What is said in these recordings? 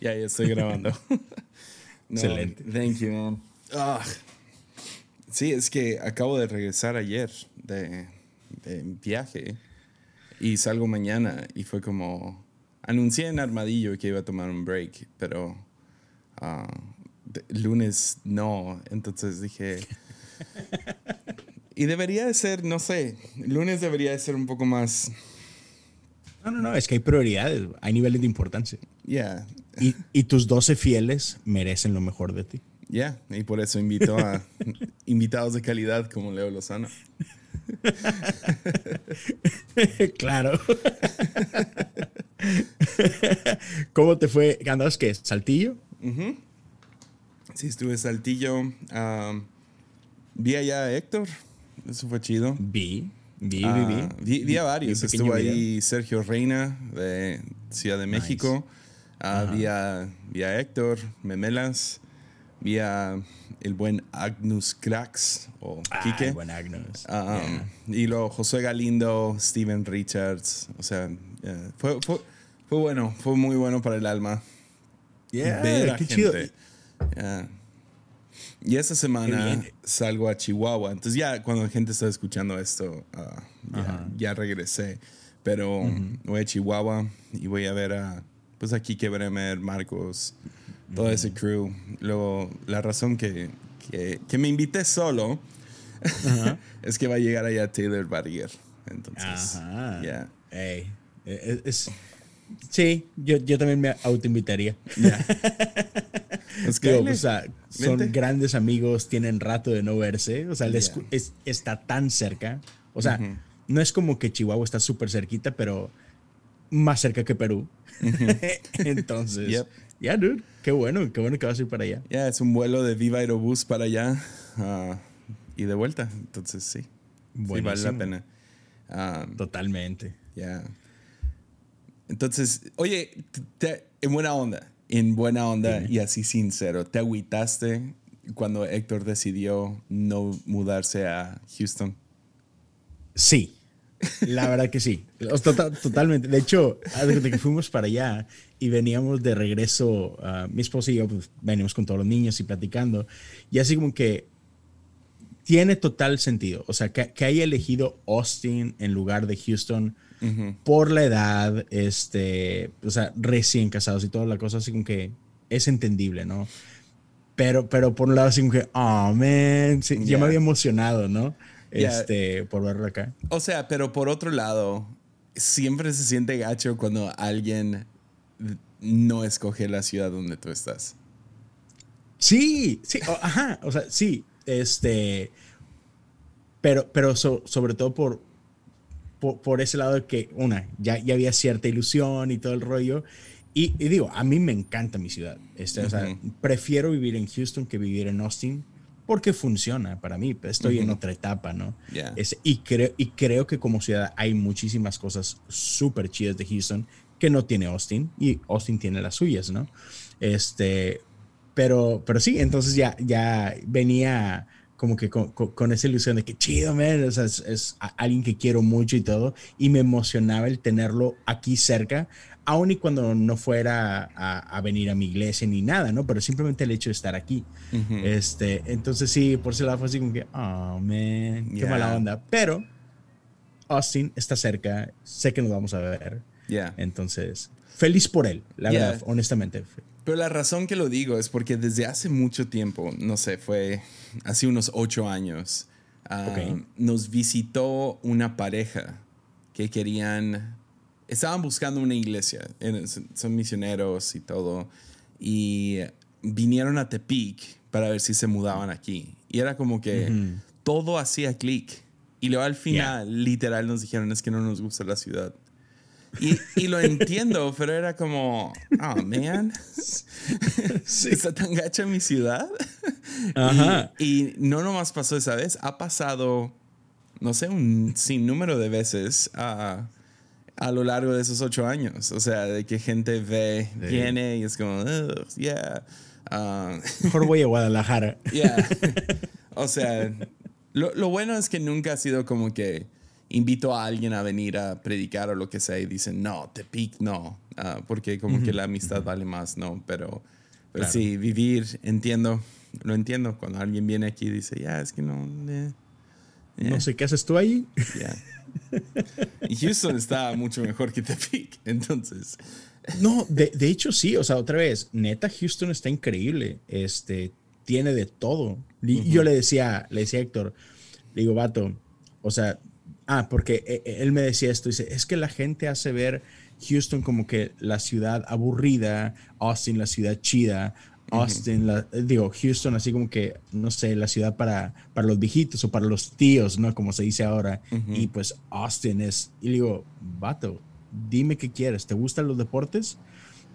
Ya, ya estoy grabando. Excelente. Thank you, man. Ah. Sí, es que acabo de regresar ayer de, de viaje y salgo mañana y fue como... Anuncié en Armadillo que iba a tomar un break, pero de- lunes no. Entonces dije... y debería de ser, no sé, lunes debería de ser un poco más... No, no, no, es que hay prioridades, hay niveles de importancia. Yeah, Y, y tus 12 fieles merecen lo mejor de ti. Ya, y por eso invito a invitados de calidad como Leo Lozano. claro. ¿Cómo te fue? ¿Andabas qué? ¿Saltillo? Sí, estuve en Saltillo. ah, vi allá a Héctor. Eso fue chido. Vi, vi, Ah, vi, vi. vi, vi a varios. Vi Estuvo video. ahí Sergio Reina de Ciudad de México. Ah, vi, a, vi a Héctor Memelas. Vi a el buen Agnus Cracks o Ah, Quique. buen Agnus. Ah, Yeah. Y luego Josué Galindo, Steven Richards. O sea, eh, fue, fue, fue bueno, fue muy bueno para el alma. Yeah, ver a qué gente. chido. Ya. Y esta semana salgo a Chihuahua. Entonces ya cuando la gente está escuchando esto, ah, ya, ya regresé. Pero voy a Chihuahua y voy a ver a, pues aquí que Bremer, Marcos, todo ese crew. Luego, la razón que, que, que me invité solo es que va a llegar allá Taylor Barrier. Entonces, ya. Ey, eh, es, es- sí, yo, yo también me autoinvitaría. Ya. O sea, son Vente. grandes amigos, tienen rato de no verse. O sea, Yeah. es- está tan cerca. O sea, no es como que Chihuahua está súper cerquita, pero más cerca que Perú. Entonces, Yep. ya, dude, qué bueno, qué bueno que vas a ir para allá. Ya, es un vuelo de Viva Aerobús para allá ah, y de vuelta. Entonces, sí. Sí, vale la pena. Ah, Totalmente. ya. Entonces, oye, te- en buena onda, en buena onda y así sincero, ¿te agüitaste cuando Héctor decidió no mudarse a Houston? Sí, la verdad que sí. Tota- totalmente. De hecho, desde que fuimos para allá y veníamos de regreso, ah, mi esposa y yo pues, veníamos con todos los niños y platicando. Y así como que tiene total sentido. O sea, que, que haya elegido Austin en lugar de Houston por la edad, este, o sea, recién casados y toda la cosa, así como que es entendible, ¿no? Pero, pero por un lado, así como que, oh, man, sí, yo me había emocionado, ¿no? Este, por verlo acá. O sea, pero por otro lado, siempre se siente gacho cuando alguien no escoge la ciudad donde tú estás. Sí, sí, ajá, o sea, sí, este, pero, pero so- sobre todo por, por, por ese lado de que, una, ya, ya había cierta ilusión y todo el rollo, y, y digo, a mí me encanta mi ciudad, este, o sea, prefiero vivir en Houston que vivir en Austin, porque funciona para mí, estoy en otra etapa, ¿no? Ya. Este, y, creo, y creo que como ciudad hay muchísimas cosas súper chidas de Houston que no tiene Austin y Austin tiene las suyas, ¿no? Este, pero, pero sí, entonces ya, ya venía como que con, con- con esa ilusión de que chido, man, o sea, es, es alguien que quiero mucho y todo, y me emocionaba el tenerlo aquí cerca, aun y cuando no fuera a, a venir a mi iglesia ni nada, ¿no? Pero simplemente el hecho de estar aquí. Ujú. Este, entonces sí, por ese lado fue así como que, oh, man, qué Yeah. mala onda. Pero Austin está cerca, sé que nos vamos a ver. Ya. Entonces, feliz por él, la Yeah. verdad, honestamente. Pero la razón que lo digo es porque desde hace mucho tiempo, no sé, fue hace unos ocho años, ah, nos visitó una pareja que querían, estaban buscando una iglesia, son misioneros y todo, y vinieron a Tepic para ver si se mudaban aquí. Y era como que todo hacía clic. Y luego al final, literal, nos dijeron, es que no nos gusta la ciudad. Y, y lo entiendo, pero era como, oh, man, está tan gacha mi ciudad. Ajá. Y, y no nomás pasó esa vez, ha pasado, no sé, un sinnúmero de veces a, a lo largo de esos ocho años. O sea, de que gente ve, Sí. viene y es como, "Ugh, yeah. ah, Mejor voy a Guadalajara. Yeah. o sea, lo, lo bueno es que nunca ha sido como que invito a alguien a venir a predicar o lo que sea y dicen, no, Tepic no, ah, porque como que la amistad vale más, ¿no? Pero, pero sí, vivir, entiendo, lo entiendo. Cuando alguien viene aquí y dice, ya, es que no... Eh, no eh". sé qué haces tú ahí. Y Houston está mucho mejor que Tepic, entonces... No, de, de, hecho sí, o sea, otra vez, neta, Houston está increíble, este, tiene de todo. Y Yo le decía, le decía a Héctor, le digo, vato, o sea, ah, porque eh, eh, él me decía esto, dice, es que la gente hace ver Houston como que la ciudad aburrida, Austin la ciudad chida, Austin, la, digo, Houston así como que, no sé, la ciudad para, para los viejitos o para los tíos, ¿no? Como se dice ahora. Y pues Austin es, y le digo, vato, dime qué quieres, ¿te gustan los deportes?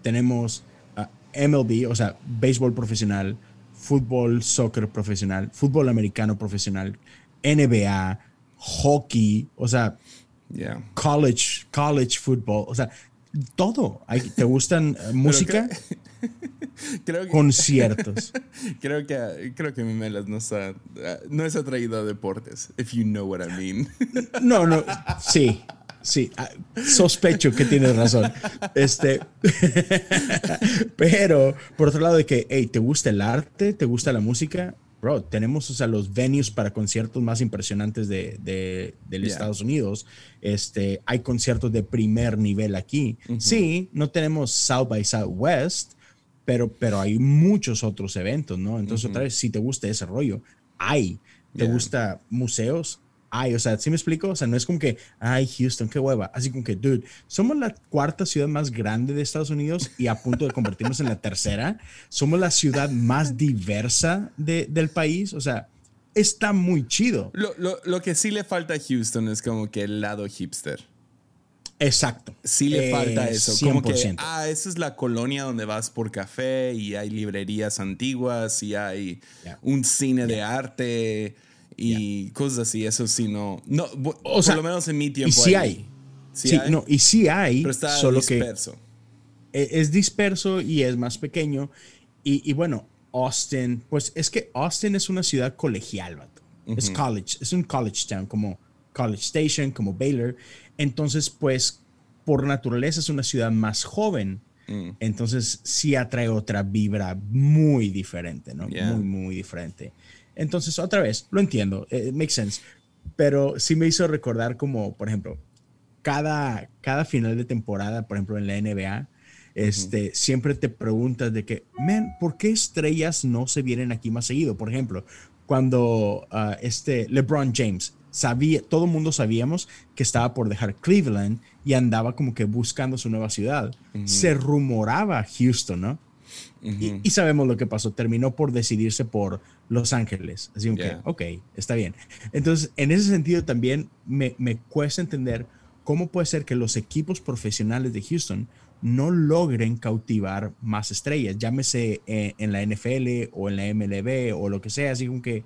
Tenemos ah, MLB, o sea, béisbol profesional, fútbol, soccer profesional, fútbol americano profesional, NBA, hockey, o sea, college, college football, o sea, todo. ¿Te gustan eh, música? Conciertos. creo que creo que mi melas no está no es atraído a deportes, if you know what I mean. no, no, sí. Sí, ah, sospecho que tienes razón. Este, pero por otro lado de que, hey, ¿te gusta el arte? ¿Te gusta la música? Bro, tenemos o sea, los venues para conciertos más impresionantes de, de, Estados Unidos. Este, hay conciertos de primer nivel aquí. Sí, no tenemos South by Southwest, pero, pero hay muchos otros eventos, ¿no? Entonces, otra vez, si te gusta ese rollo, hay. ¿Te gusta museos? Ay, o sea, ¿sí me explico? O sea, no es como que, ay, Houston, qué hueva. Así como que, dude, somos la cuarta ciudad más grande de Estados Unidos y a punto de convertirnos en la tercera. Somos la ciudad más diversa de, del país. O sea, está muy chido. Lo, lo, lo, que sí le falta a Houston es como que el lado hipster. Exacto. Sí le falta eso. 100%. Como que, ah, esa es la colonia donde vas por café y hay librerías antiguas y hay un cine de arte y cosas así. Eso sí, no. no o por lo menos en mi tiempo. Y sí hay. Sí, no, y sí hay. Pero está solo disperso. Que es disperso y es más pequeño. Y, bueno, Austin, pues es que Austin es una ciudad colegial, vato. Es college, es un college town, como College Station, como Baylor. Entonces, pues, por naturaleza es una ciudad más joven. Mm. Entonces, sí atrae otra vibra muy diferente, ¿no? Muy, muy diferente. Entonces, otra vez, lo entiendo, it eh, makes sense, pero sí me hizo recordar como, por ejemplo, cada, cada final de temporada, por ejemplo, en la NBA, este, siempre te preguntas de que, man, ¿por qué estrellas no se vienen aquí más seguido? Por ejemplo, cuando uh, este LeBron James sabía, todo el mundo sabíamos que estaba por dejar Cleveland y andaba como que buscando su nueva ciudad. Se rumoraba Houston, ¿no? Y, sabemos lo que pasó. Terminó por decidirse por Los Ángeles. Así que, ok, está bien. Entonces, en ese sentido también me, me cuesta entender cómo puede ser que los equipos profesionales de Houston no logren cautivar más estrellas, llámese eh, en, la NFL o en la MLB o lo que sea, así como que,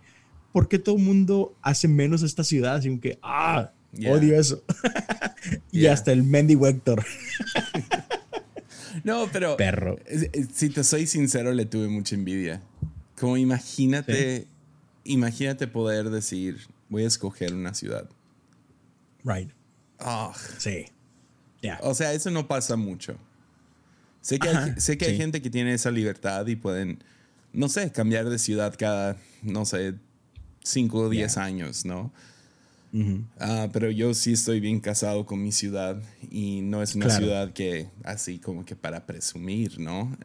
¿por qué todo el mundo hace menos esta ciudad? Así como que, ah, odio eso. y hasta el Mendy Vector. No, pero. Perro. Si te soy sincero, le tuve mucha envidia. Como imagínate. Imagínate poder decir, voy a escoger una ciudad. Right. Ah. sí. O sea, eso no pasa mucho. Sé que, hay, sé que hay gente que tiene esa libertad y pueden, no sé, cambiar de ciudad cada, no sé, 5 o 10 años, ¿no? Ah, pero yo sí estoy bien casado con mi ciudad y no es una ciudad que así como que para presumir, ¿no?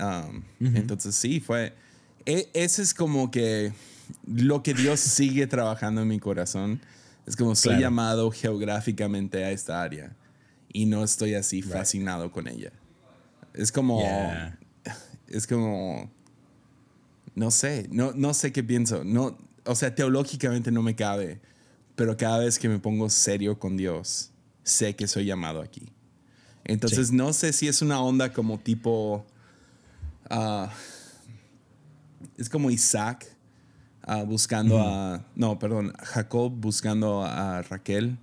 Entonces sí, fue... E, ese es como que lo que Dios sigue trabajando en mi corazón. Es como soy llamado geográficamente a esta área y no estoy así fascinado con ella. Es como... Es como... No sé, no, no sé qué pienso. No, o sea, teológicamente no me cabe pero cada vez que me pongo serio con Dios, sé que soy llamado aquí. Entonces no sé si es una onda como tipo... Ah, es como Isaac ah, buscando a... No, perdón, Jacob buscando a Raquel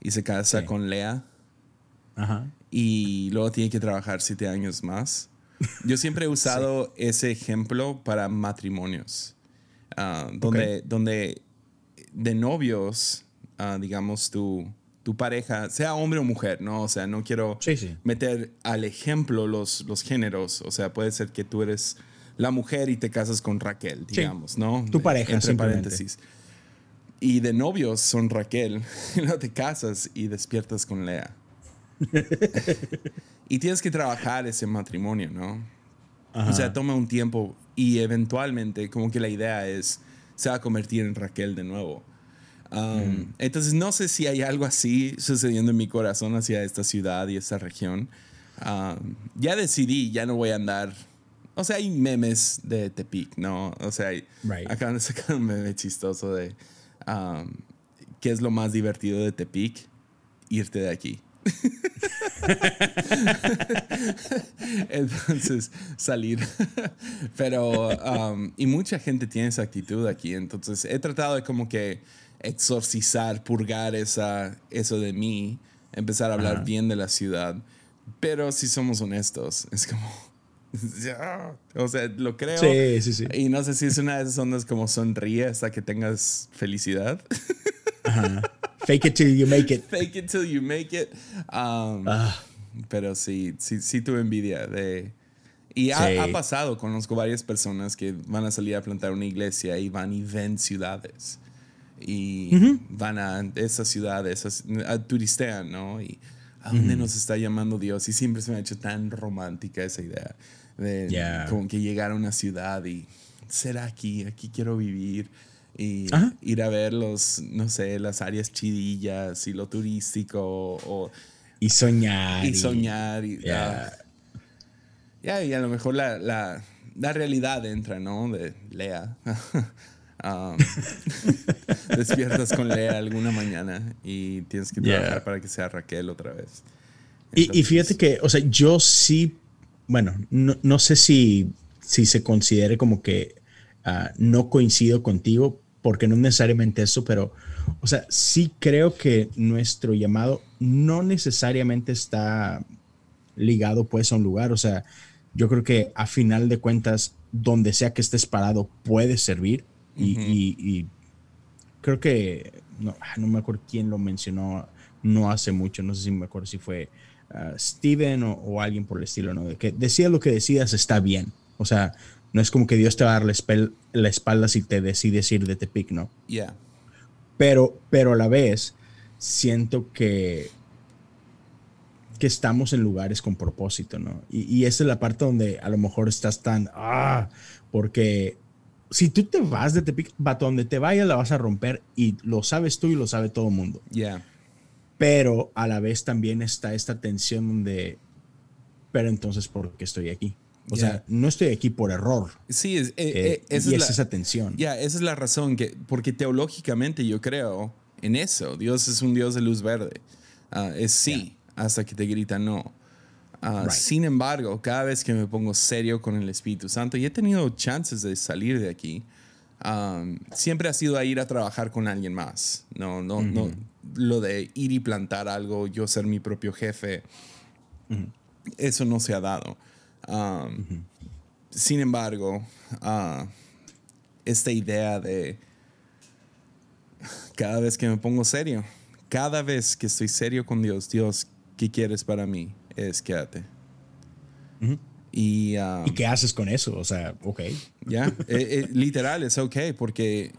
y se casa con Lea. Ajá. Y luego tiene que trabajar siete años más. Yo siempre he usado ese ejemplo para matrimonios, uh, donde, donde de novios, ah, digamos, tu, tu pareja, sea hombre o mujer, ¿no? O sea, no quiero Sí, sí. meter al ejemplo los, los géneros. O sea, puede ser que tú eres la mujer y te casas con Raquel, Sí. digamos, ¿no? Tu pareja, Entre paréntesis. Y de novios son Raquel, luego te casas y despiertas con Lea. y tienes que trabajar ese matrimonio, ¿no? Ajá. O sea, toma un tiempo y eventualmente como que la idea es, se va a convertir en Raquel de nuevo. Um, Entonces no sé si hay algo así sucediendo en mi corazón hacia esta ciudad y esta región. Um, ya decidí, ya no voy a andar... O sea, hay memes de Tepic, ¿no? O sea, hay- Right. acaban de sacar un meme chistoso de... um, ¿Qué es lo más divertido de Tepic? Irte de aquí. Entonces, salir. Pero, um, y mucha gente tiene esa actitud aquí. Entonces, he tratado de como que exorcizar, purgar esa, eso de mí, empezar a hablar Ajá. bien de la ciudad. Pero si somos honestos, es como. O sea, lo creo. Sí, sí, sí. Y no sé si es una de esas ondas como sonríe hasta que tengas felicidad. Ajá. Fake it till you make it. Fake it till you make it. Um, Ah. Pero sí, sí, sí tuve envidia de... Y ha, Sí. ha pasado, conozco varias personas que van a salir a plantar una iglesia y van y ven ciudades. Y van a esas ciudades, esas- a- turistean, ¿no? Y a dónde nos está llamando Dios. Y siempre se me ha hecho tan romántica esa idea de Yeah. como que llegar a una ciudad y ser aquí, aquí quiero vivir. Y Ajá. ir a ver los, no sé, las áreas chidillas y lo turístico o, Y soñar. y soñar. Y, Yeah. ah, ya, y a lo mejor la, la, la realidad entra, ¿no? De Lea. Um, despiertas con Lea alguna mañana y tienes que Yeah. trabajar para que sea Raquel otra vez. Y, y Entonces, fíjate que, o sea, yo sí, bueno, no, no sé si, si se considere como que ah, no coincido contigo, porque no es necesariamente eso, pero, o sea, sí creo que nuestro llamado no necesariamente está ligado pues a un lugar, o sea, yo creo que a final de cuentas, donde sea que estés parado, puede servir y, Ujú. y- y creo que, no, ah, no me acuerdo quién lo mencionó no hace mucho, no sé si me acuerdo si fue ah, Steven o, o alguien por el estilo, ¿no? De que decida lo que decidas está bien. O sea, no es como que Dios te va a dar la, espel- la espalda si te decides ir de Tepic, ¿no? Yeah. Pero, pero a la vez siento que, que estamos en lugares con propósito, ¿no? Y, y esa es la parte donde a lo mejor estás tan, ah, porque si tú te vas de Tepic, vato, donde te vayas la vas a romper y lo sabes tú y lo sabe todo el mundo Yeah. pero a la vez también está esta tensión donde, pero entonces, ¿por qué estoy aquí? O sea, no estoy aquí por error. Sí, es, eh, eh, eh, esa y es es la- esa tensión. Ya, esa es la razón, que, porque teológicamente yo creo en eso. Dios es un Dios de luz verde. Ah, es sí, hasta que te grita no. Ah, Right. Sin embargo, cada vez que me pongo serio con el Espíritu Santo, y he tenido chances de salir de aquí, um, siempre ha sido a ir a trabajar con alguien más. No, no, no. Lo de ir y plantar algo, yo ser mi propio jefe, eso no se ha dado. Um, Sin embargo, ah, esta idea de cada vez que me pongo serio, cada vez que estoy serio con Dios, Dios, ¿qué quieres para mí? Es quédate. Y ah, ¿Y qué haces con eso? O sea, ok. ya, eh, eh, literal, es ok, porque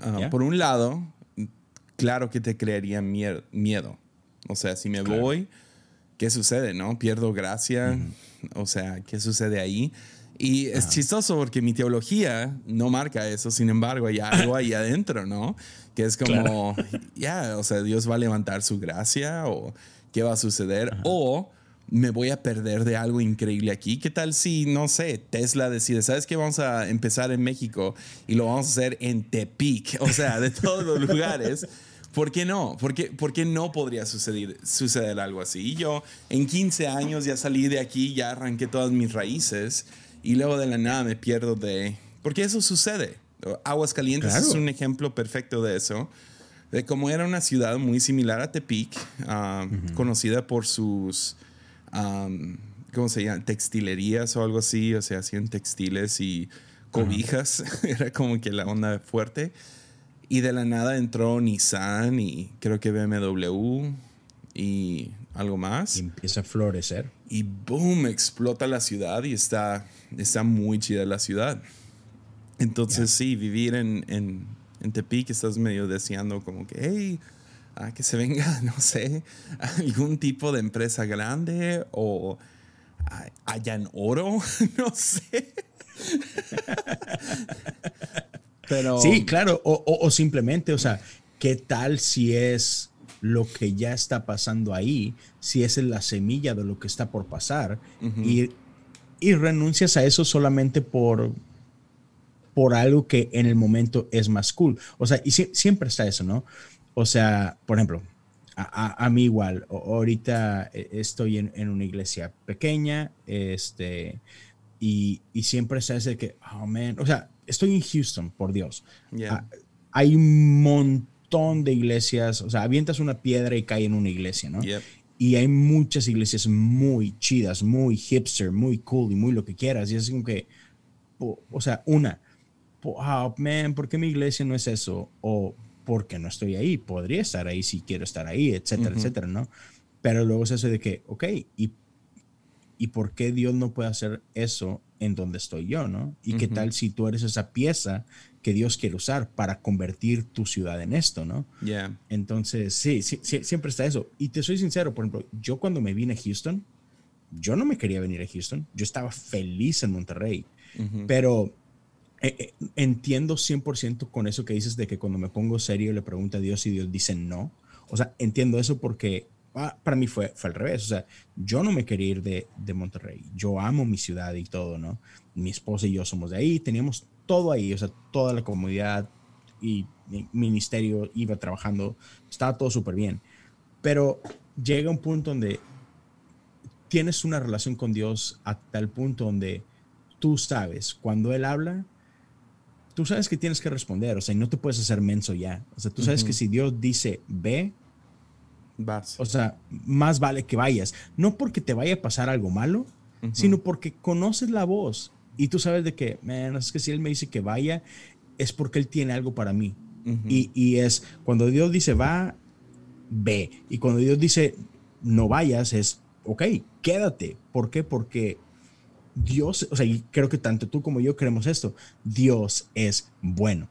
ah, Ya. por un lado, claro que te crearía miedo. O sea, si me Claro. voy, ¿qué sucede, no? Pierdo gracia, o sea, ¿qué sucede ahí? Y es chistoso porque mi teología no marca eso, sin embargo, hay algo ahí adentro, ¿no? Que es como, ya, o sea, Dios va a levantar su gracia o qué va a suceder, o me voy a perder de algo increíble aquí. ¿Qué tal si, no sé, Tesla decide, ¿sabes qué? Vamos a empezar en México y lo vamos a hacer en Tepic, o sea, de todos los lugares. ¿Por qué no? ¿Por qué, por qué no podría suceder, suceder algo así? Y yo en 15 años ya salí de aquí, ya arranqué todas mis raíces y luego de la nada me pierdo de... Porque eso sucede. Aguascalientes Claro. es un ejemplo perfecto de eso. De cómo era una ciudad muy similar a Tepic, ah, conocida por sus, am, ¿cómo se llama? Textilerías o algo así. O sea, hacían textiles y cobijas. era como que la onda fuerte. Y de la nada entró Nissan y creo que BMW. y algo más. Y empieza a florecer. Y boom, explota la ciudad y está, está muy chida la ciudad. Entonces sí, vivir en, en, en Tepic estás medio deseando como que, hey, a que se venga, no sé, algún tipo de empresa grande o hayan oro, no sé. Pero... Sí, claro, o, o, simplemente, o sea, ¿qué tal si es lo que ya está pasando ahí, si es la semilla de lo que está por pasar y, y, renuncias a eso solamente por, por algo que en el momento es más cool? O sea, y siempre está eso, ¿no? O sea, por ejemplo, a, a, mí igual, ahorita eh, estoy en, en, una iglesia pequeña, este, y, y siempre está ese que, oh man, o sea, estoy en Houston, por Dios. Ah, hay un montón de iglesias, o sea, avientas una piedra y cae en una iglesia, ¿no? Y hay muchas iglesias muy chidas, muy hipster, muy cool y muy lo que quieras. Y es como que, o, sea, una, oh man, ¿por qué mi iglesia no es eso? O porque no estoy ahí, podría estar ahí si quiero estar ahí, etcétera, etcétera, ¿no? Pero luego es eso de que, ok, ¿y, ¿y por qué Dios no puede hacer eso en donde estoy yo, ¿no? ¿Y qué tal si tú eres esa pieza que Dios quiere usar para convertir tu ciudad en esto, ¿no? Yeah. Entonces, sí, sí, siempre está eso. Y te soy sincero, por ejemplo, yo cuando me vine a Houston, yo no me quería venir a Houston, yo estaba feliz en Monterrey, pero eh, eh, entiendo 100% con eso que dices de que cuando me pongo serio le pregunto a Dios y Dios dice no. O sea, entiendo eso porque para mí fue, fue al revés. O sea, yo no me quería ir de, de, Monterrey. Yo amo mi ciudad y todo, ¿no? Mi esposa y yo somos de ahí, teníamos todo ahí, o sea, toda la comunidad y mi ministerio iba trabajando, estaba todo súper bien. Pero llega un punto donde tienes una relación con Dios a tal punto donde tú sabes, cuando Él habla, tú sabes que tienes que responder, o sea, y no te puedes hacer menso ya. O sea, tú sabes que si Dios dice ve, vas. O sea, más vale que vayas. No porque te vaya a pasar algo malo, sino porque conoces la voz y tú sabes de que, man, es que si Él me dice que vaya, es porque Él tiene algo para mí. y, y es cuando Dios dice va, ve. Y cuando Dios dice no vayas, es ok, quédate. ¿Por qué? Porque Dios, o sea, y creo que tanto tú como yo creemos esto, Dios es bueno.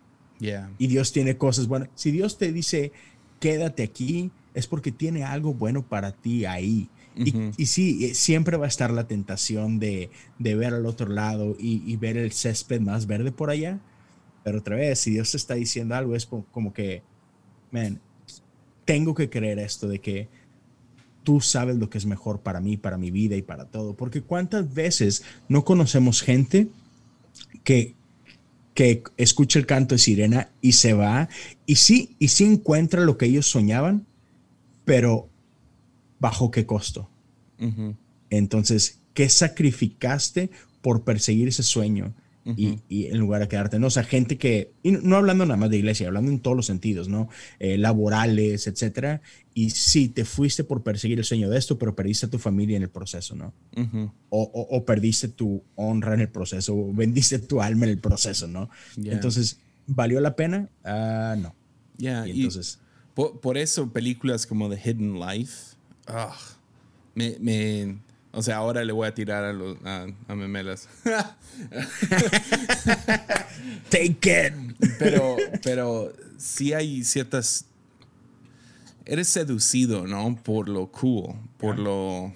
Y Dios tiene cosas buenas. Si Dios te dice, quédate aquí, es porque tiene algo bueno para ti ahí. y, sí, eh, siempre va a estar la tentación de, ver al otro lado y, ver el césped más verde por allá. Pero otra vez, si Dios te está diciendo algo, es como que, man, tengo que creer esto de que tú sabes lo que es mejor para mí, para mi vida y para todo. Porque cuántas veces no conocemos gente que, que escucha el canto de sirena y se va y sí, y sí encuentra lo que ellos soñaban, pero bajo qué costo. Entonces, ¿qué sacrificaste por perseguir ese sueño? y, en lugar de quedarte, ¿no? O sea, gente que, y no hablando nada más de iglesia, hablando en todos los sentidos, ¿no? Eh, laborales, etcétera. Y sí, te fuiste por perseguir el sueño de esto, pero perdiste a tu familia en el proceso, ¿no? o, o, perdiste tu honra en el proceso, o vendiste tu alma en el proceso, ¿no? Entonces, ¿valió la pena? Ah, no. Ya, y entonces. Por, eso películas como The Hidden Life, ah, me, me o sea, ahora le voy a tirar a, los, a, memelas. Take it. Pero, pero sí hay ciertas. Eres seducido, ¿no? Por lo cool, por lo.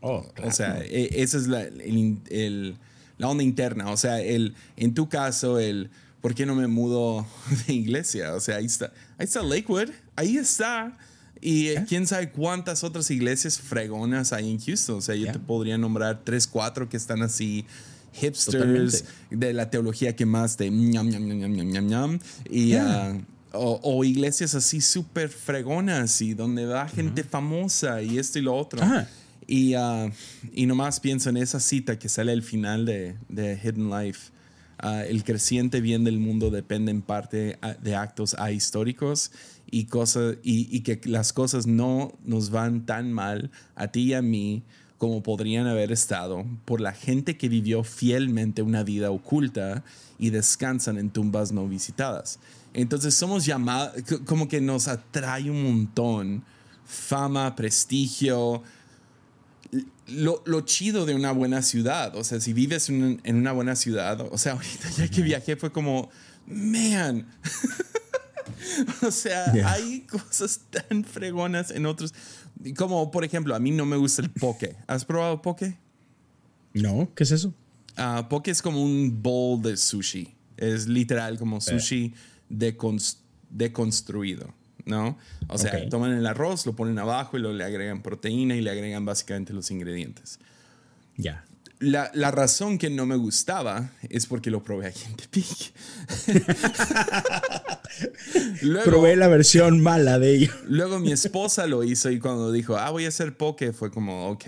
Oh, O sea, e, esa es la, el, la onda interna. O sea, el, en tu caso, el. ¿Por qué no me mudo de iglesia? O sea, ahí está. Ahí está Lakewood. Ahí está. Y eh, quién sabe cuántas otras iglesias fregonas hay en Houston. O sea, yo te podría nombrar tres, cuatro que están así hipsters de la teología que más de ñam, ñam, ñam, ñam, ñam, ñam. Y, ah, o, iglesias así súper fregonas y donde va gente famosa y esto y lo otro. Y, uh, y nomás pienso en esa cita que sale al final de, de Hidden Life. Ah, el creciente bien del mundo depende en parte de actos ahistóricos y, cosas, y, que las cosas no nos van tan mal a ti y a mí como podrían haber estado por la gente que vivió fielmente una vida oculta y descansan en tumbas no visitadas. Entonces somos llamados, como que nos atrae un montón fama, prestigio. Lo, lo, chido de una buena ciudad, o sea, si vives en, en una buena ciudad, o sea, ahorita ya que viajé fue como, man, o sea, hay cosas tan fregonas en otros, como por ejemplo, a mí no me gusta el poke. ¿Has probado poke? No, ¿qué es eso? Uh, poke es como un bowl de sushi. Es literal como sushi deconstruido, ¿no? O sea, toman el arroz, lo ponen abajo y luego le agregan proteína y le agregan básicamente los ingredientes. Ya. La, la, razón que no me gustaba es porque lo probé aquí en Tepic. probé la versión mala de ello. luego mi esposa lo hizo y cuando dijo, ah, voy a hacer poke, fue como, ok,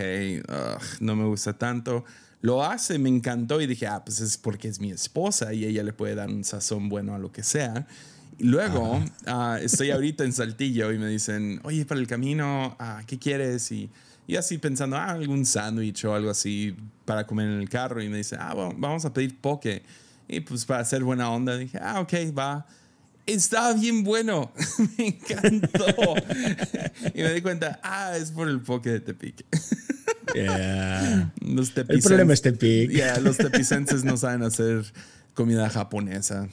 no me gusta tanto. Lo hace, me encantó y dije, ah, pues es porque es mi esposa y ella le puede dar un sazón bueno a lo que sea. Luego uh, estoy ahorita en Saltillo y me dicen, oye, para el camino, uh, ¿qué quieres? Y, y, así pensando, ah, algún sándwich o algo así para comer en el carro. Y me dicen, ah, bueno, vamos a pedir poke. Y pues para hacer buena onda dije, ah, ok, va. Estaba bien bueno, me encantó. y me di cuenta, ah, es por el poke de Tepic. Los el problema es Tepic. los tepicenses no saben hacer comida japonesa.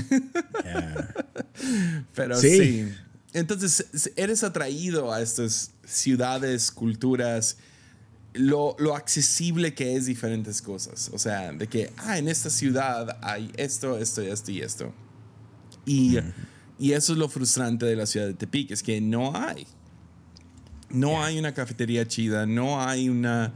Pero sí. Entonces, eres atraído a estas ciudades, culturas, lo, lo, accesible que es diferentes cosas. O sea, de que, ah, en esta ciudad hay esto, esto, esto y esto. Y, y eso es lo frustrante de la ciudad de Tepic, es que no hay. No hay una cafetería chida, no hay una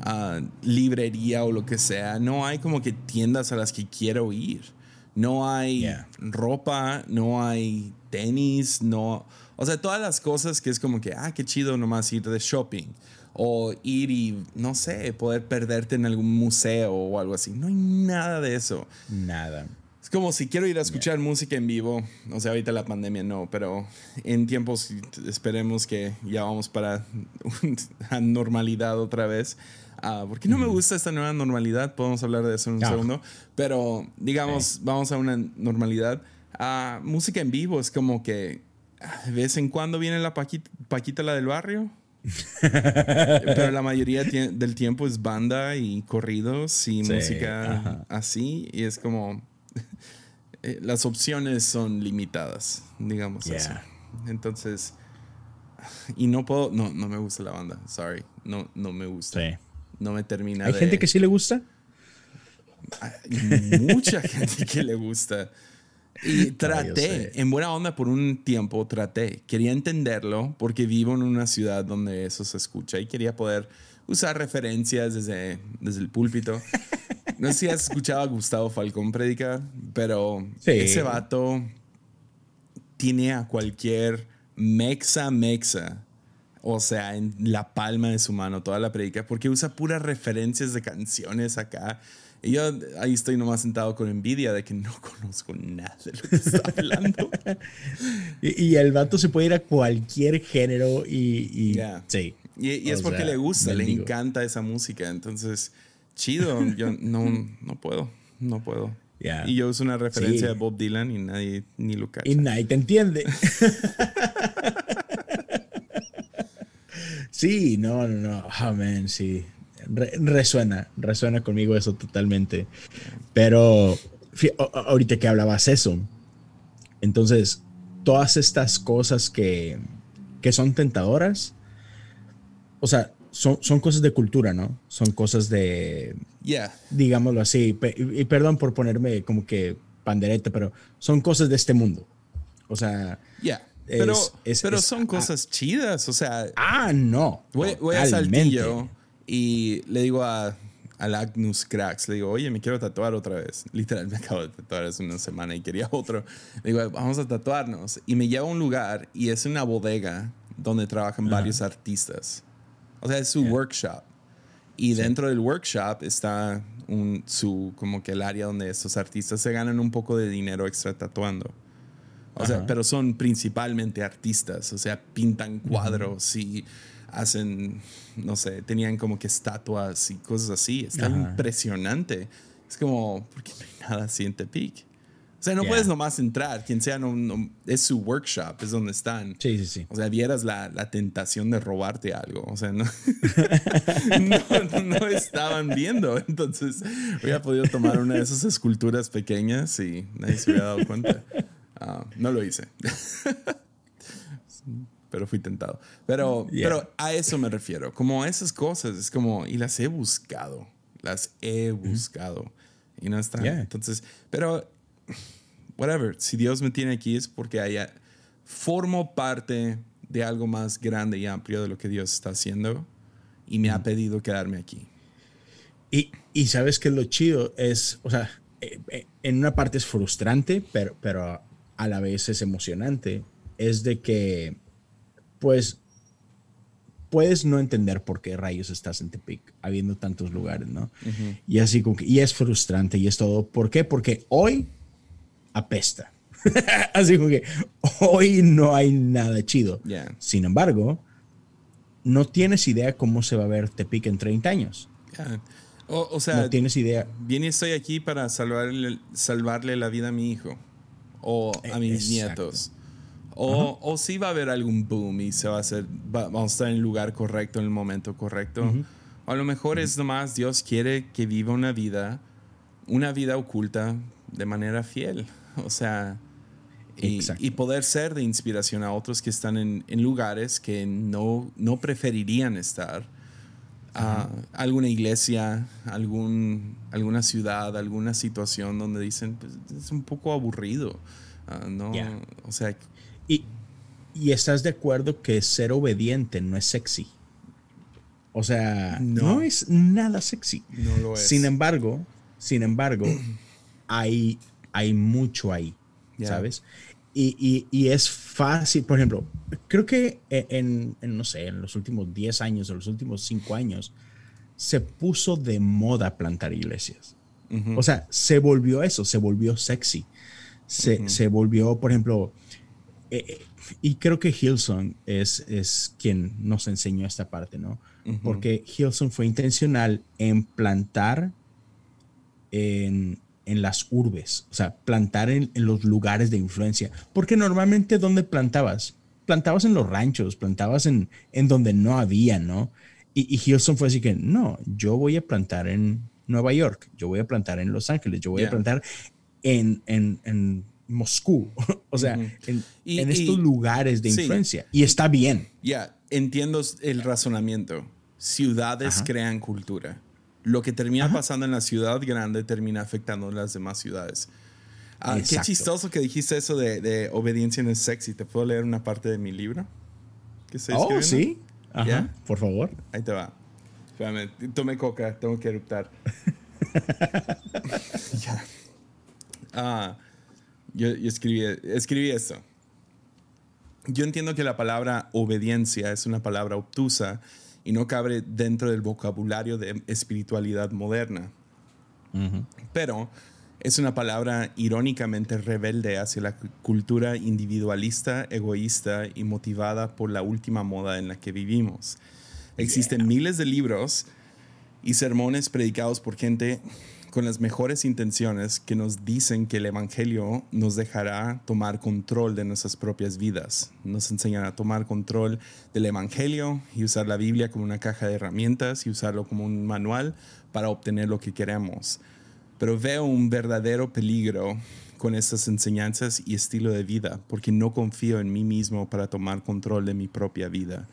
ah, librería o lo que sea, no hay como que tiendas a las que quiero ir. No hay ropa, no hay tenis, no... O sea, todas las cosas que es como que, ah, qué chido nomás ir de shopping. O ir y, no sé, poder perderte en algún museo o algo así. No hay nada de eso. Nada. Es como si quiero ir a escuchar música en vivo, o sea, ahorita la pandemia no, pero en tiempos esperemos que ya vamos para una normalidad otra vez. Uh, porque no me gusta esta nueva normalidad, podemos hablar de eso en un segundo, pero digamos, vamos a una normalidad. Uh, música en vivo es como que ah, de vez en cuando viene la Paquita, Paquita la del barrio. pero la mayoría del tiempo es banda y corridos y música así. Y es como, Eh, las opciones son limitadas, digamos así. Entonces, y no puedo, no, no me gusta la banda, sorry, no, no me gusta. No me termina. ¿Hay gente que sí le gusta? Hay mucha gente que le gusta. Y traté, en buena onda por un tiempo, traté. Quería entenderlo porque vivo en una ciudad donde eso se escucha y quería poder usar referencias desde, desde el púlpito. No sé si has escuchado a Gustavo Falcón predicar, pero ese vato tiene a cualquier mexa mexa, o sea, en la palma de su mano toda la predica, porque usa puras referencias de canciones acá. Y yo ahí estoy nomás sentado con envidia de que no conozco nada de lo que está hablando. y, el vato se puede ir a cualquier género y, y sí. Y, es porque le gusta, le encanta esa música. Entonces, chido. Yo no, no puedo, no puedo. Y yo uso una referencia de Bob Dylan y nadie ni lo cacha. Y nadie te entiende. sí, no, no, no. Oh, man, sí. resuena, resuena conmigo eso totalmente. Pero ahorita que hablabas eso, entonces, todas estas cosas que, que son tentadoras, o sea, son, cosas de cultura, ¿no? Son cosas de, yeah. digámoslo así, y, perdón por ponerme como que pandereta, pero son cosas de este mundo. O sea, yeah. Pero, pero son ah. cosas chidas, o sea. Ah, no. Voy, voy a Saltillo y le digo a, al Agnus Cracks, le digo, oye, me quiero tatuar otra vez. Literal, me acabo de tatuar hace una semana y quería otro. Le digo, vamos a tatuarnos. Y me lleva a un lugar y es una bodega donde trabajan varios artistas. O sea, es su workshop. Y dentro del workshop está un, su, como que el área donde estos artistas se ganan un poco de dinero extra tatuando. O sea, pero son principalmente artistas. O sea, pintan cuadros y hacen, no sé, tenían como que estatuas y cosas así. Está impresionante. Es como, ¿por qué no hay nada así en Tepic? O sea, no puedes nomás entrar, quien sea, no, es su workshop, es donde están. Sí, sí, sí. O sea, vieras la, la tentación de robarte algo. O sea, no, no, estaban viendo. Entonces, hubiera podido tomar una de esas esculturas pequeñas y nadie se hubiera dado cuenta. Ah, no lo hice. pero fui tentado. Pero, pero a eso me refiero. Como a esas cosas, es como, y las he buscado. Las he buscado. Y no están. Entonces, pero whatever, si Dios me tiene aquí es porque haya, formo parte de algo más grande y amplio de lo que Dios está haciendo y me ha pedido quedarme aquí. Y, y sabes que lo chido es, o sea, eh, eh, en una parte es frustrante, pero, pero a la vez es emocionante, es de que, pues, puedes no entender por qué rayos estás en Tepic, habiendo tantos lugares, ¿no? Y así como que, y es frustrante y es todo. ¿Por qué? Porque hoy apesta. Así como que hoy no hay nada chido. Sin embargo, no tienes idea cómo se va a ver Tepic en 30 años. O, sea, no tienes idea. Bien, estoy aquí para salvarle, salvarle la vida a mi hijo o a mis nietos. O, o si va a haber algún boom y se va a hacer, vamos a estar en el lugar correcto, en el momento correcto. O a lo mejor es nomás Dios quiere que viva una vida, una vida oculta de manera fiel. O sea, y, poder ser de inspiración a otros que están en, lugares que no, no preferirían estar. A alguna iglesia, algún, alguna ciudad, alguna situación donde dicen, pues, es un poco aburrido. Ah, no, o sea... Y, y estás de acuerdo que ser obediente no es sexy. O sea, no, es nada sexy. No lo es. Sin embargo, sin embargo, hay hay mucho ahí, ¿sabes? Y, y, es fácil, por ejemplo, creo que en, no sé, en los últimos 10 años o los últimos 5 años, se puso de moda plantar iglesias. O sea, se volvió eso, se volvió sexy. Se, se volvió, por ejemplo, eh, eh, y creo que Hilson es, es quien nos enseñó esta parte, ¿no? Porque Hilson fue intencional en plantar en, en las urbes, o sea, plantar en, los lugares de influencia. Porque normalmente, ¿dónde plantabas? Plantabas en los ranchos, plantabas en, en donde no había, ¿no? Y, y Houston fue así que, no, yo voy a plantar en Nueva York, yo voy a plantar en Los Ángeles, yo voy a plantar en, en, en Moscú, o sea, en, en, estos lugares de influencia. Y está bien. Ya, entiendo el razonamiento. Ciudades crean cultura lo que termina pasando en la ciudad grande termina afectando en las demás ciudades. Ah, qué chistoso que dijiste eso de, de, obediencia en el sexy. ¿Te puedo leer una parte de mi libro? Que oh, sí. Ajá, Por favor. Ahí te va. Espérame, tome coca, tengo que eruptar. ya. Ah, yo, yo escribí, escribí esto. Yo entiendo que la palabra obediencia es una palabra obtusa y no cabe dentro del vocabulario de espiritualidad moderna. Pero es una palabra irónicamente rebelde hacia la cultura individualista, egoísta y motivada por la última moda en la que vivimos. Existen miles de libros y sermones predicados por gente con las mejores intenciones que nos dicen que el Evangelio nos dejará tomar control de nuestras propias vidas. Nos enseñan a tomar control del Evangelio y usar la Biblia como una caja de herramientas y usarlo como un manual para obtener lo que queremos. Pero veo un verdadero peligro con estas enseñanzas y estilo de vida porque no confío en mí mismo para tomar control de mi propia vida.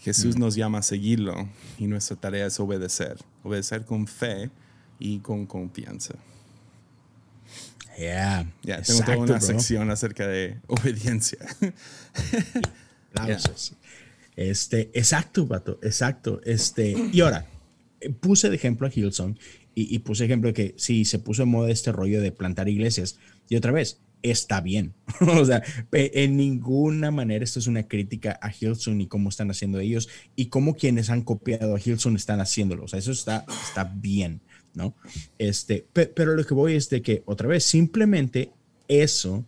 Jesús mm. nos llama a seguirlo y nuestra tarea es obedecer, obedecer con fe y con confianza. Yeah, ya tengo toda una sección acerca de obediencia. Este, exacto, vato, exacto. Este, y ahora, puse de ejemplo a Hilson y, y puse ejemplo de que sí, se puso en moda este rollo de plantar iglesias. Y otra vez, está bien. o sea, en ninguna manera esto es una crítica a Hilson y cómo están haciendo ellos y cómo quienes han copiado a Hilson están haciéndolo. O sea, eso está, está bien. ¿No? Este, pero lo que voy es de que, otra vez, simplemente eso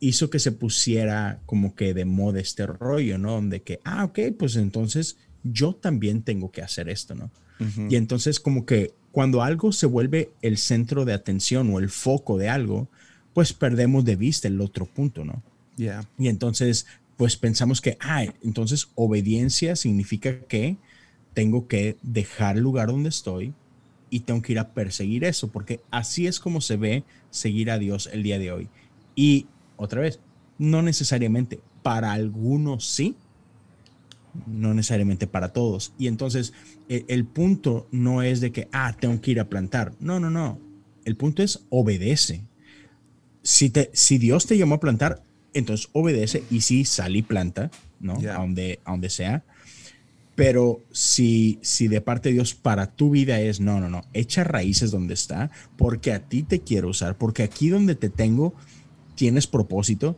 hizo que se pusiera como que de moda este rollo, ¿no? De que, ah, ok, pues entonces yo también tengo que hacer esto, ¿no? Y entonces como que cuando algo se vuelve el centro de atención o el foco de algo, pues perdemos de vista el otro punto, ¿no? Yeah. Y entonces, pues pensamos que, ah, entonces obediencia significa que tengo que dejar el lugar donde estoy y tengo que ir a perseguir eso, porque así es como se ve seguir a Dios el día de hoy. Y otra vez, no necesariamente, para algunos sí, no necesariamente para todos. Y entonces e, el, punto no es de que, ah, tengo que ir a plantar. No, no, no. El punto es obedece. Si, te, si Dios te llamó a plantar, entonces obedece y sí sal y planta, ¿no? A, donde, a donde sea. Pero si, si de parte de Dios para tu vida es, no, no, no, echa raíces donde está, porque a ti te quiero usar, porque aquí donde te tengo tienes propósito,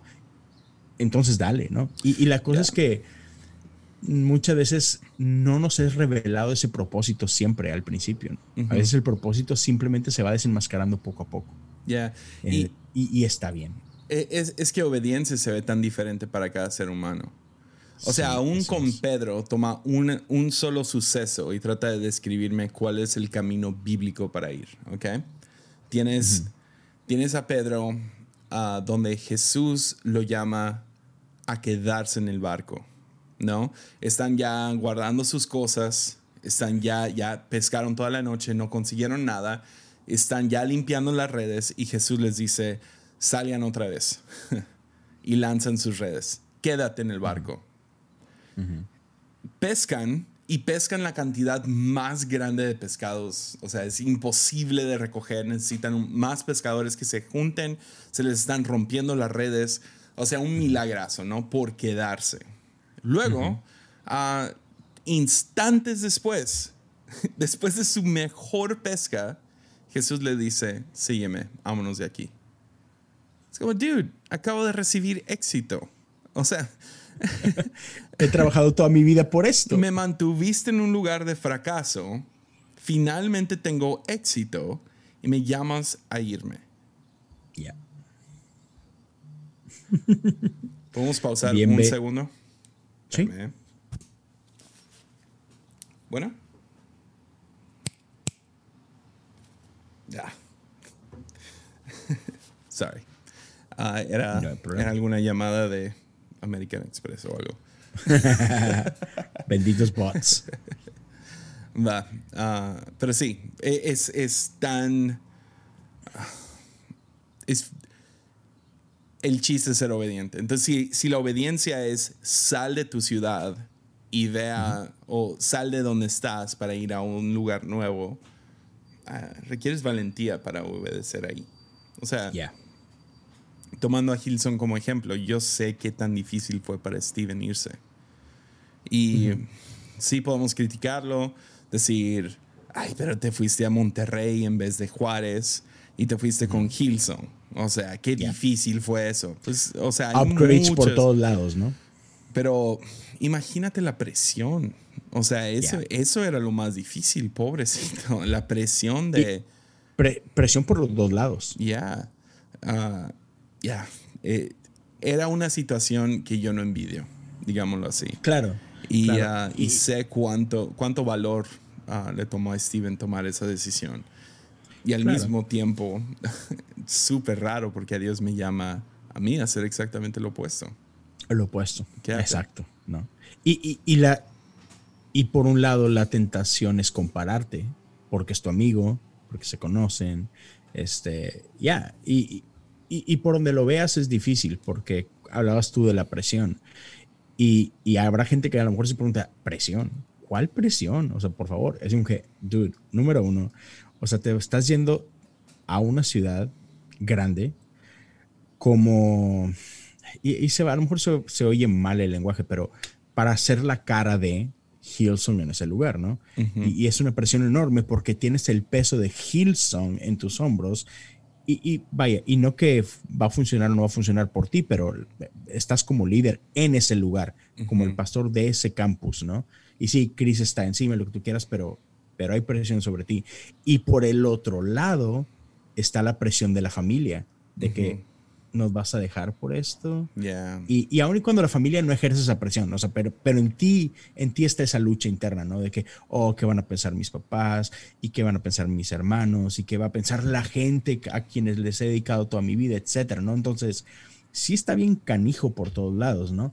entonces dale, ¿no? Y, la cosa es que muchas veces no nos es revelado ese propósito siempre al principio. A veces el propósito simplemente se va desenmascarando poco a poco. Ya. Eh, y, está bien. E, es, que obediencia se ve tan diferente para cada ser humano. O sea, aún con Pedro toma un, un, solo suceso y trata de describirme cuál es el camino bíblico para ir, ¿ok? Tienes, tienes a Pedro uh, donde Jesús lo llama a quedarse en el barco, ¿no? Están ya guardando sus cosas, están ya, ya pescaron toda la noche, no consiguieron nada, están ya limpiando las redes y Jesús les dice, salgan otra vez y lanzan sus redes, quédate en el barco. Pescan y pescan la cantidad más grande de pescados. O sea, es imposible de recoger. Necesitan más pescadores que se junten. Se les están rompiendo las redes. O sea, un milagrazo, ¿no? Por quedarse. Luego, instantes después, después de su mejor pesca, Jesús le dice, sígueme, vámonos de aquí. Es como, dude, acabo de recibir éxito. O sea... He trabajado toda mi vida por esto. Me mantuviste en un lugar de fracaso. Finalmente tengo éxito y me llamas a irme. Ya. ¿Podemos pausar un segundo? Sí. Bueno. Ya. Sorry. Ah, era, era, alguna llamada de American Express o algo. Benditos bots. Va. Ah, pero sí, e, es, es tan. Es, el chiste es ser obediente. Entonces, si, si la obediencia es sal de tu ciudad y vea, o sal de donde estás para ir a un lugar nuevo, ah, requieres valentía para obedecer ahí. O sea, tomando a Hilson como ejemplo, yo sé qué tan difícil fue para Steven irse. Y sí podemos criticarlo, decir, ay, pero te fuiste a Monterrey en vez de Juárez y te fuiste con Hilson. O sea, qué difícil fue eso. Pues, o sea, upgrades por todos lados, ¿no? Pero imagínate la presión. O sea, eso, eso era lo más difícil, pobrecito. La presión de. presión por los dos lados. Ya. Ah, ya. Eh, era una situación que yo no envidio, digámoslo así. Claro. Y, ah, y, sé cuánto, cuánto valor ah, le tomó a Steven tomar esa decisión. Y al mismo tiempo, súper raro porque a Dios me llama a mí a hacer exactamente lo opuesto. Lo opuesto. Exacto. ¿no? Y, y, la, y por un lado, la tentación es compararte, porque es tu amigo, porque se conocen. Este, ya. Y, y, por donde lo veas es difícil, porque hablabas tú de la presión. Y, y habrá gente que a lo mejor se pregunta, ¿presión? ¿Cuál presión? O sea, por favor, es un que, dude, número uno, o sea, te estás yendo a una ciudad grande como... Y, se va, a lo mejor se, oye mal el lenguaje, pero para hacer la cara de Hillsong en ese lugar, ¿no? y, es una presión enorme porque tienes el peso de Hillsong en tus hombros y, vaya, y no que va a funcionar o no va a funcionar por ti, pero estás como líder en ese lugar, como el pastor de ese campus, ¿no? Y sí, Chris está encima, lo que tú quieras, pero pero hay presión sobre ti. Y por el otro lado está la presión de la familia, de que nos vas a dejar por esto. Yeah. Y, y aun y cuando la familia no ejerce esa presión, o sea, pero, pero en ti, en ti está esa lucha interna, ¿no? De que, oh, ¿qué van a pensar mis papás? ¿Y qué van a pensar mis hermanos? ¿Y qué va a pensar la gente a quienes les he dedicado toda mi vida, etcétera, ¿no? Entonces, sí está bien canijo por todos lados, ¿no?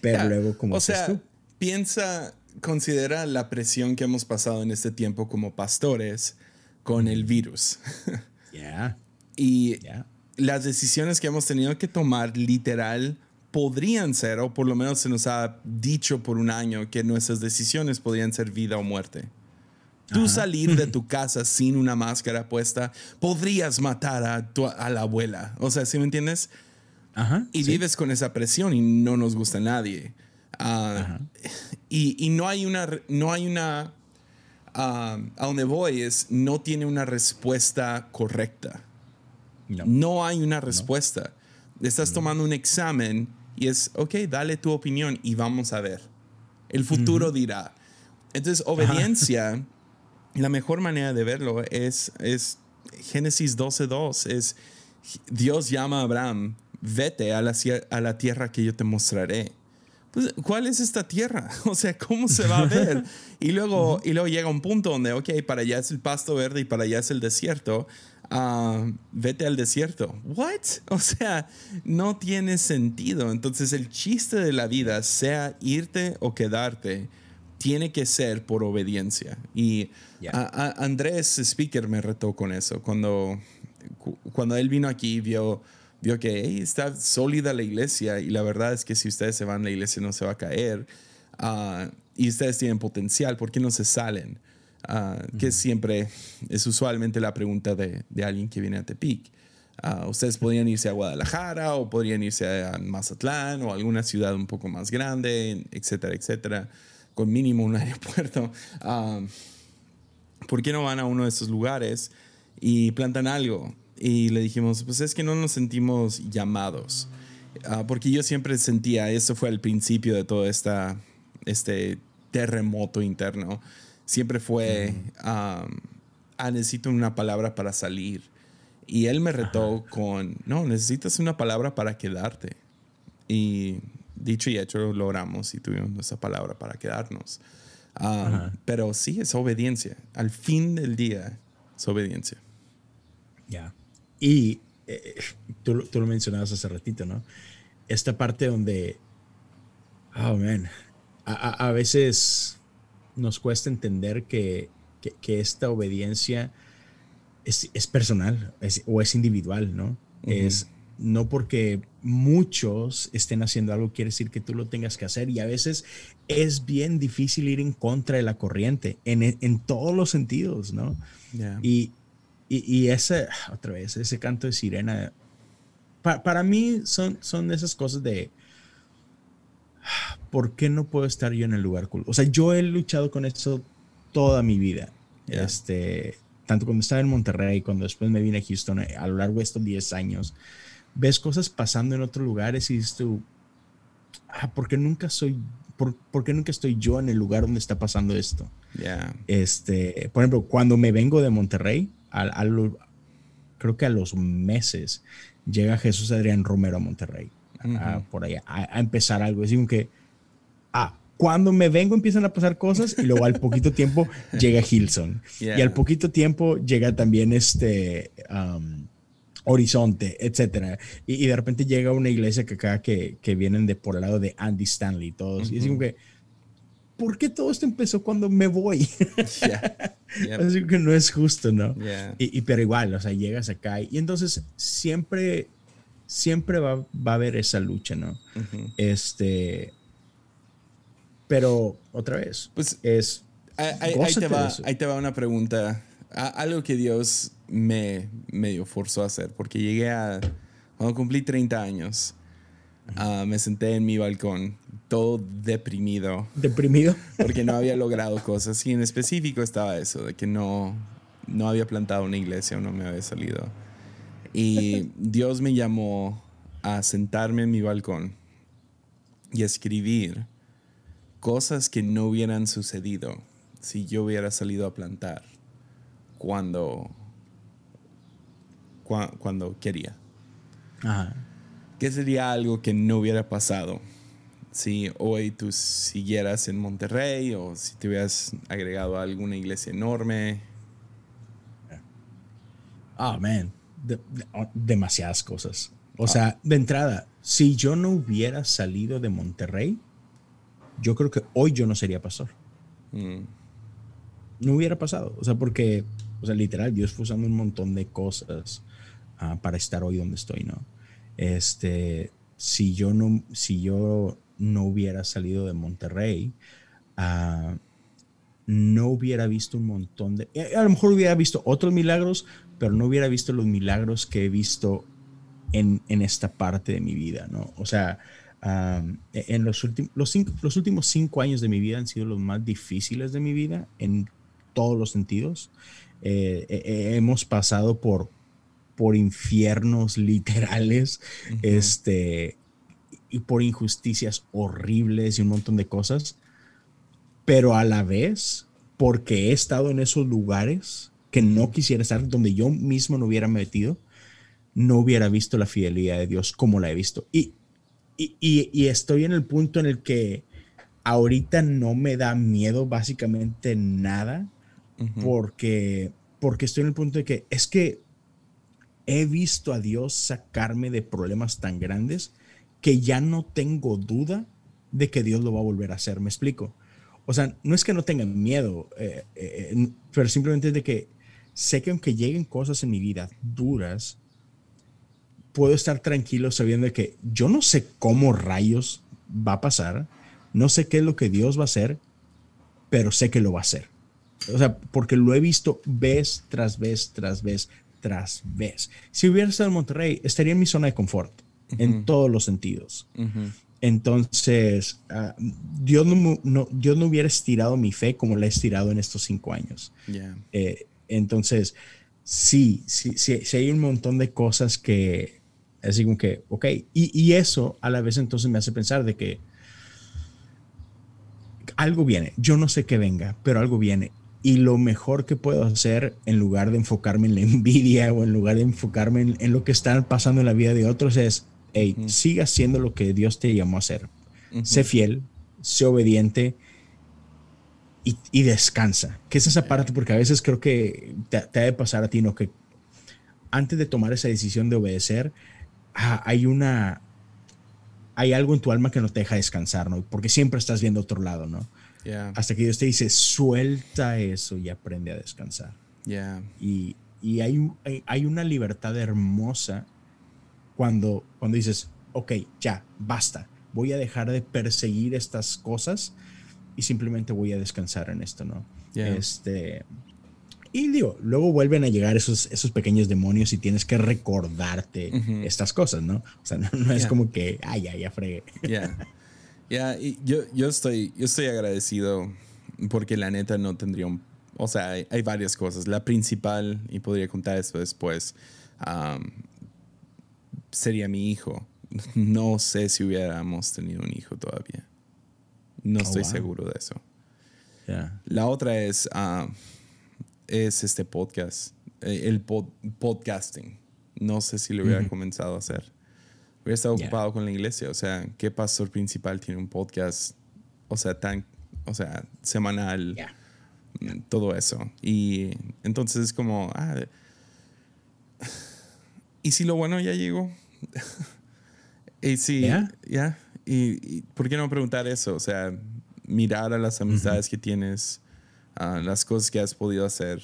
Pero Yeah. luego, como O sea, tú, piensa, considera la presión que hemos pasado en este tiempo como pastores con el virus. ya, y. las decisiones que hemos tenido que tomar literal podrían ser, o por lo menos se nos ha dicho por un año que nuestras decisiones podrían ser vida o muerte. Tú Ajá. salir de tu casa sin una máscara puesta, podrías matar a, tu- a la abuela. O sea, ¿sí me entiendes? Ajá. Y sí. vives con esa presión y no nos gusta a nadie. Ah, y, y no hay una, no hay una, ah, a donde voy es, no tiene una respuesta correcta. No. No hay una respuesta. Estás tomando un examen y es, ok, dale tu opinión y vamos a ver. El futuro dirá. Entonces, obediencia, la mejor manera de verlo es, es Génesis 12.2, es Dios llama a Abraham, vete a la, a la tierra que yo te mostraré. Pues, ¿cuál es esta tierra? O sea, ¿cómo se va a ver? Y luego, y luego llega un punto donde, ok, para allá es el pasto verde y para allá es el desierto. Ah, vete al desierto. ¿What? O sea, no tiene sentido. Entonces, el chiste de la vida, sea irte o quedarte, tiene que ser por obediencia. Y a- a- Andrés Speaker me retó con eso. Cuando, cu- cuando él vino aquí, vio, vio que "Hey, está sólida la iglesia y la verdad es que si ustedes se van, la iglesia no se va a caer. Ah, y ustedes tienen potencial, ¿por qué no se salen? Ah, Que siempre es usualmente la pregunta de, de alguien que viene a Tepic. Ah, ustedes podrían irse a Guadalajara o podrían irse a Mazatlán o alguna ciudad un poco más grande, etcétera, etcétera, con mínimo un aeropuerto. Ah, ¿por qué no van a uno de esos lugares y plantan algo? Y le dijimos, pues es que no nos sentimos llamados. Ah, porque yo siempre sentía, eso fue el principio de todo esta, este terremoto interno, siempre fue, ah, ah, necesito una palabra para salir. Y él me retó con, no, necesitas una palabra para quedarte. Y dicho y hecho, lo logramos y tuvimos nuestra palabra para quedarnos. Pero sí, es obediencia. Al fin del día, es obediencia. Ya. Y eh, tú, lo- tú lo mencionabas hace ratito, ¿no? Esta parte donde, oh, man, a, a- a veces nos cuesta entender que, que, que esta obediencia es, es personal es- o es individual, ¿no? Es no porque muchos estén haciendo algo quiere decir que tú lo tengas que hacer y a veces es bien difícil ir en contra de la corriente en, en todos los sentidos, ¿no? Yeah. Y, y, y ese, otra vez, ese canto de sirena, pa- para mí son, son esas cosas de, ¿por qué no puedo estar yo en el lugar cool? O sea, yo he luchado con eso toda mi vida. Yeah. Este, tanto cuando estaba en Monterrey, cuando después me vine a Houston, eh, a lo largo de estos 10 años, ves cosas pasando en otros lugares y dices tú, ah, ¿por qué nunca soy, por, por qué nunca estoy yo en el lugar donde está pasando esto? Yeah. Este, por ejemplo, cuando me vengo de Monterrey, a lo- creo que a los meses llega Jesús Adrián Romero a Monterrey, por allá, a, a empezar algo. Es como que, ah, cuando me vengo empiezan a pasar cosas y luego al poquito tiempo llega Hilson. Yeah. Y al poquito tiempo llega también este um, Horizonte, etcétera. Y, y de repente llega una iglesia que acá que, que vienen de por el lado de Andy Stanley, todos. Y es como que, ¿por qué todo esto empezó cuando me voy? Yeah. Así que no es justo, ¿no? Y, y pero igual, o sea, llegas acá y entonces siempre, siempre va, va a haber esa lucha, ¿no? Este, pero otra vez, Pues es, ahí, ahí- te va, ahí te va una pregunta. A- algo que Dios me medio forzó a hacer, porque llegué a. Cuando cumplí 30 años, ah, me senté en mi balcón, todo deprimido, deprimido. porque no había logrado cosas. Y en específico estaba eso, de que no, no había plantado una iglesia o no me había salido. Y Dios me llamó a sentarme en mi balcón y escribir cosas que no hubieran sucedido si yo hubiera salido a plantar cuando, cua- cuando quería. Ajá. ¿qué sería algo que no hubiera pasado si hoy tú siguieras en Monterrey o si te hubieras agregado a alguna iglesia enorme? Ah, man, oh, demasiadas cosas. O ah. sea, de entrada, si yo no hubiera salido de Monterrey, yo creo que hoy yo no sería pastor. Mm. No hubiera pasado. O sea, porque, o sea, literal, Dios fue usando un montón de cosas ah, para estar hoy donde estoy, ¿no? Este, si yo no, si yo no hubiera salido de Monterrey, uh, no hubiera visto un montón de, eh, a lo mejor hubiera visto otros milagros, pero no hubiera visto los milagros que he visto en, en esta parte de mi vida, ¿no? O sea, en los, últimos los, los últimos cinco años de mi vida han sido los más difíciles de mi vida en todos los sentidos. Eh, eh, hemos pasado por, por infiernos literales, este, y por injusticias horribles y un montón de cosas, pero a la vez, porque he estado en esos lugares que no quisiera estar, donde yo mismo no hubiera metido, no hubiera visto la fidelidad de Dios como la he visto. Y, y, y, estoy en el punto en el que ahorita no me da miedo básicamente nada, porque, porque estoy en el punto de que es que he visto a Dios sacarme de problemas tan grandes que ya no tengo duda de que Dios lo va a volver a hacer. Me explico. O sea, no es que no tenga miedo, eh, eh, pero simplemente es de que sé que aunque lleguen cosas en mi vida duras, puedo estar tranquilo sabiendo que yo no sé cómo rayos va a pasar, no sé qué es lo que Dios va a hacer, pero sé que lo va a hacer. O sea, porque lo he visto vez tras vez, tras vez, tras vez. Si hubiera estado en Monterrey, estaría en mi zona de confort, en todos los sentidos. Entonces, uh, Dios, no, no, no hubiera estirado mi fe como la he estirado en estos cinco años. Eh, entonces, sí, sí, sí, sí, hay un montón de cosas que, así como que, ok, y, y eso a la vez entonces me hace pensar de que algo viene, yo no sé qué venga, pero algo viene. Y lo mejor que puedo hacer en lugar de enfocarme en la envidia o en lugar de enfocarme en, lo que está pasando en la vida de otros es, hey, siga haciendo lo que Dios te llamó a hacer. Sé fiel, sé obediente y, descansa. Que es esa parte? Porque a veces creo que te, te ha de pasar a ti, ¿no? Que antes de tomar esa decisión de obedecer, ah, hay una... Hay algo en tu alma que no te deja descansar, ¿no? Porque siempre estás viendo otro lado, ¿no? Hasta que Dios te dice, suelta eso y aprende a descansar. Y, y hay, hay, una libertad hermosa cuando, cuando dices, ok, ya, basta. Voy a dejar de perseguir estas cosas y simplemente voy a descansar en esto, ¿no? Este, y digo, luego vuelven a llegar esos, esos pequeños demonios y tienes que recordarte estas cosas, ¿no? O sea, no, es como que, ay, ya, ya fregué. Ya, yo, yo, estoy, yo estoy agradecido porque la neta no tendría un... O sea, hay, varias cosas. La principal, y podría contar esto después, sería mi hijo. No sé si hubiéramos tenido un hijo todavía. No oh, estoy seguro de eso. La otra es, es este podcast, eh, el podcasting. No sé si lo hubiera comenzado a hacer hubiera estado ocupado con la iglesia. O sea, ¿qué pastor principal tiene un podcast? O sea, tan, o sea, semanal, mm, todo eso. Y entonces es como, ah, ¿y si lo bueno ya llegó? y sí, ya, y, por qué no preguntar eso? O sea, mirar a las amistades que tienes, las cosas que has podido hacer.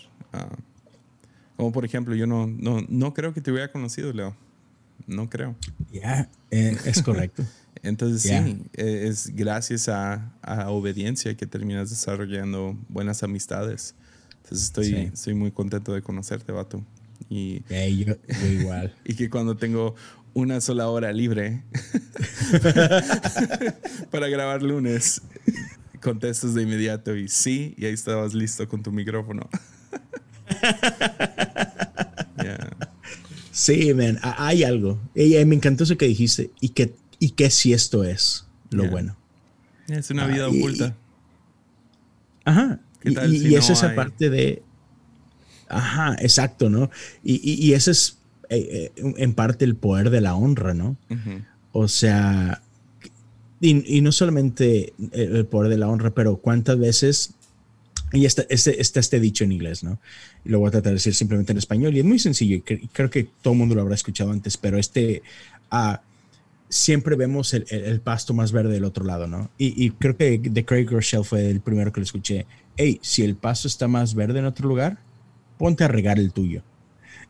como por ejemplo, yo no, no, no creo que te hubiera conocido, Leo. No creo. Ya, eh, es correcto. Entonces sí, eh, es gracias a, a, obediencia que terminas desarrollando buenas amistades. Entonces estoy, estoy muy contento de conocerte, Vato. Y, yo, igual. y que cuando tengo una sola hora libre para grabar lunes, contestas de inmediato y sí, y ahí estabas listo con tu micrófono. Sí, man, hay algo. Y, me encantó eso que dijiste. Y que, y que si esto es lo bueno. Es una vida ah, oculta. ajá. y, es esa parte de. Ajá, exacto, ¿no? Y, y, esa es eh, eh, en parte el poder de la honra, ¿no? O sea, y, no solamente el poder de la honra, pero cuántas veces, y está, este, este dicho en inglés, ¿no? Y lo voy a tratar de decir simplemente en español, y es muy sencillo, y creo que todo el mundo lo habrá escuchado antes, pero este, uh, siempre vemos el, pasto más verde del otro lado, ¿no? Y, creo que de Craig Rochelle fue el primero que lo escuché. Hey, si el pasto está más verde en otro lugar, ponte a regar el tuyo.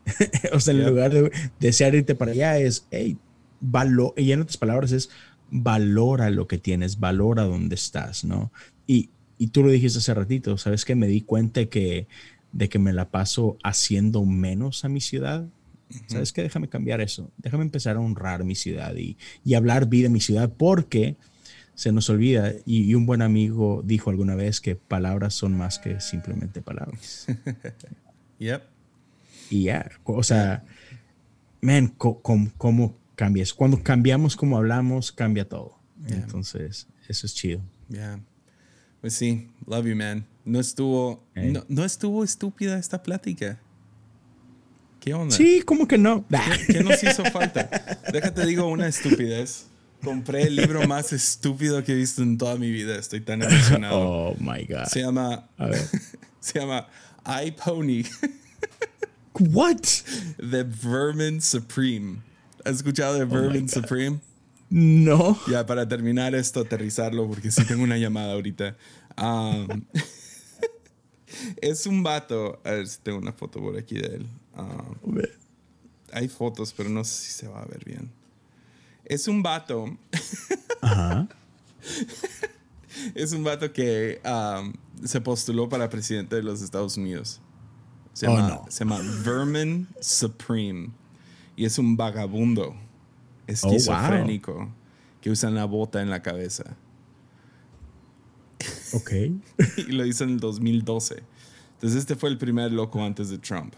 o sea, en lugar de desear irte para allá, es, hey, valor, y en otras palabras es, valora lo que tienes, valora dónde estás, ¿no? Y, y tú lo dijiste hace ratito, ¿sabes que Me di cuenta que, de que me la paso haciendo menos a mi ciudad. ¿Sabes qué? Déjame cambiar eso. Déjame empezar a honrar mi ciudad y, y hablar vida en mi ciudad porque se nos olvida. Y, y, un buen amigo dijo alguna vez que palabras son más que simplemente palabras. yep. Y ya, o sea, man, ¿cómo, cambias? Cuando cambiamos como hablamos, cambia todo. Entonces, eso es chido. Yeah. Pues sí, love you, man. No estuvo, no, no, estuvo estúpida esta plática. ¿Qué onda? Sí, como que no. ¿Qué, nos hizo falta? Déjate digo una estupidez. Compré el libro más estúpido que he visto en toda mi vida. Estoy tan emocionado. Oh my God. Se llama. Se llama iPony. What? The Vermin Supreme. ¿Has escuchado de oh Vermin Supreme? No. Ya, para terminar esto, aterrizarlo, porque sí tengo una llamada ahorita. Um, es un vato. A ver si tengo una foto por aquí de él. Um, hay fotos, pero no sé si se va a ver bien. Es un vato. Ajá. es un vato que um, se postuló para presidente de los Estados Unidos. Se oh, llama, se llama Vermin Supreme. Y es un vagabundo oh, esquizofrénico que usa una bota en la cabeza. Ok. y lo hizo en el 2012. Entonces este fue el primer loco antes de Trump.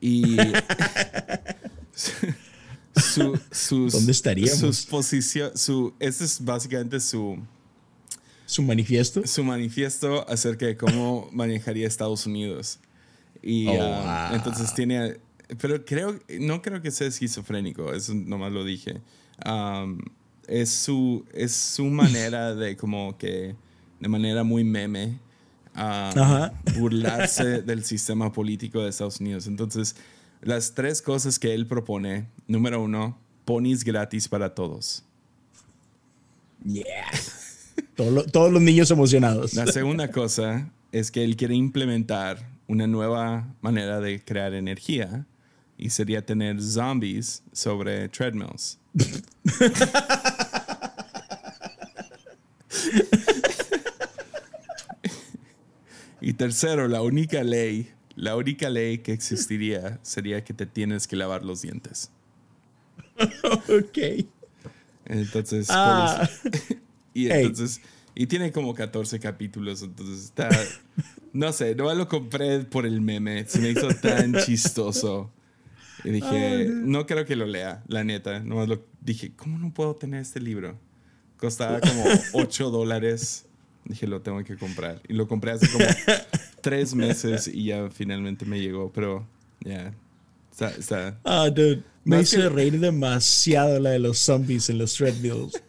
Y su, sus, ¿Dónde estaríamos? Sus posiciones, su, este es básicamente su... ¿Su manifiesto? Su manifiesto acerca de cómo manejaría Estados Unidos. Y oh, ah, entonces tiene. Pero creo, no creo que sea esquizofrénico, eso nomás lo dije. es, su, es su manera de como que, de manera muy meme, burlarse del sistema político de Estados Unidos. Entonces, las tres cosas que él propone, número uno, ponis gratis para todos. Yeah. todos los niños emocionados. La segunda cosa es que él quiere implementar una nueva manera de crear energía y sería tener zombies sobre treadmills. y tercero, la única ley, la única ley que existiría sería que te tienes que lavar los dientes. ok. Entonces, y entonces, y tiene como 14 capítulos, entonces está no sé, no lo compré por el meme. Se me hizo tan chistoso. Y dije, no creo que lo lea, la neta. No lo dije, ¿cómo no puedo tener este libro? Costaba como 8 dólares. Dije, lo tengo que comprar. Y lo compré hace como 3 meses y ya finalmente me llegó. Pero, ya. está, Ah, dude. Me hizo reír demasiado la de los zombies en los treadmills.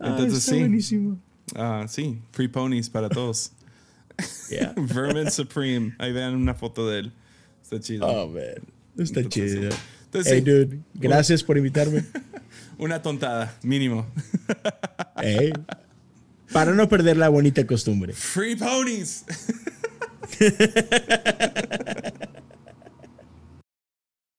Entonces, ah, sí. Buenísimo. Ah, sí. Free ponies para todos. Vermin Supreme. Ahí vean una foto de él. Está chido. Oh, man. Está chido. hey, dude. Gracias por invitarme. una tontada, mínimo. hey. Para no perder la bonita costumbre. Free ponies.